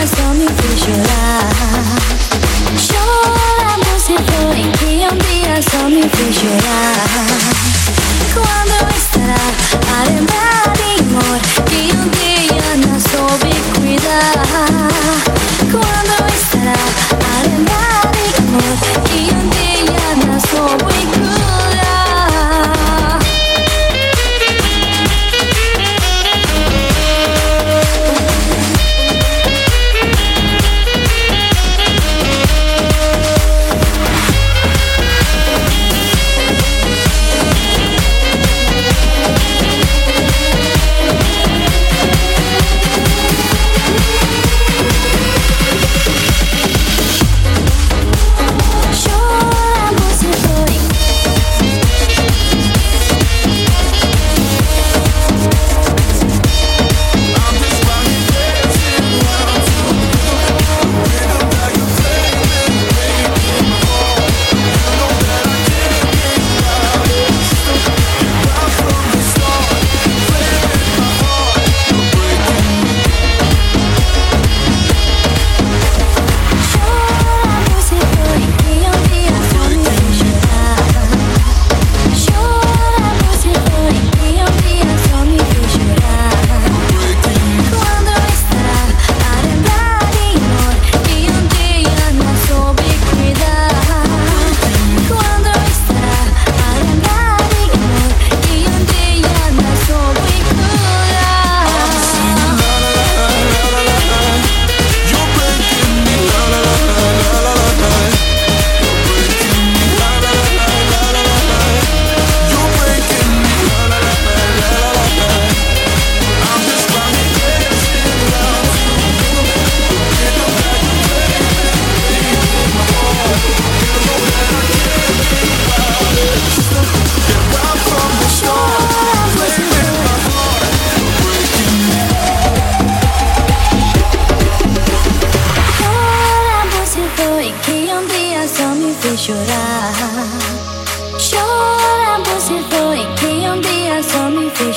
words help me visualize. Show all I'm losing for, it can't be, I saw me visualize.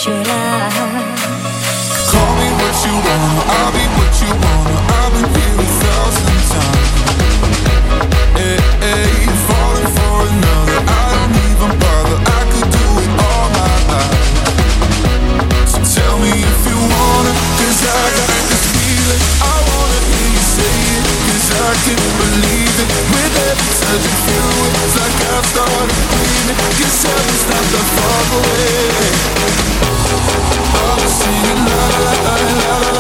I? Call me what you want, I'll be what you want. I've been here a thousand times. Falling for another. I don't even bother. I could do it all my life. So tell me if you wanna, I got this feeling. I wanna hear you say I can't believe it. With every touch of you, it's like I've not away. Singing la la la la la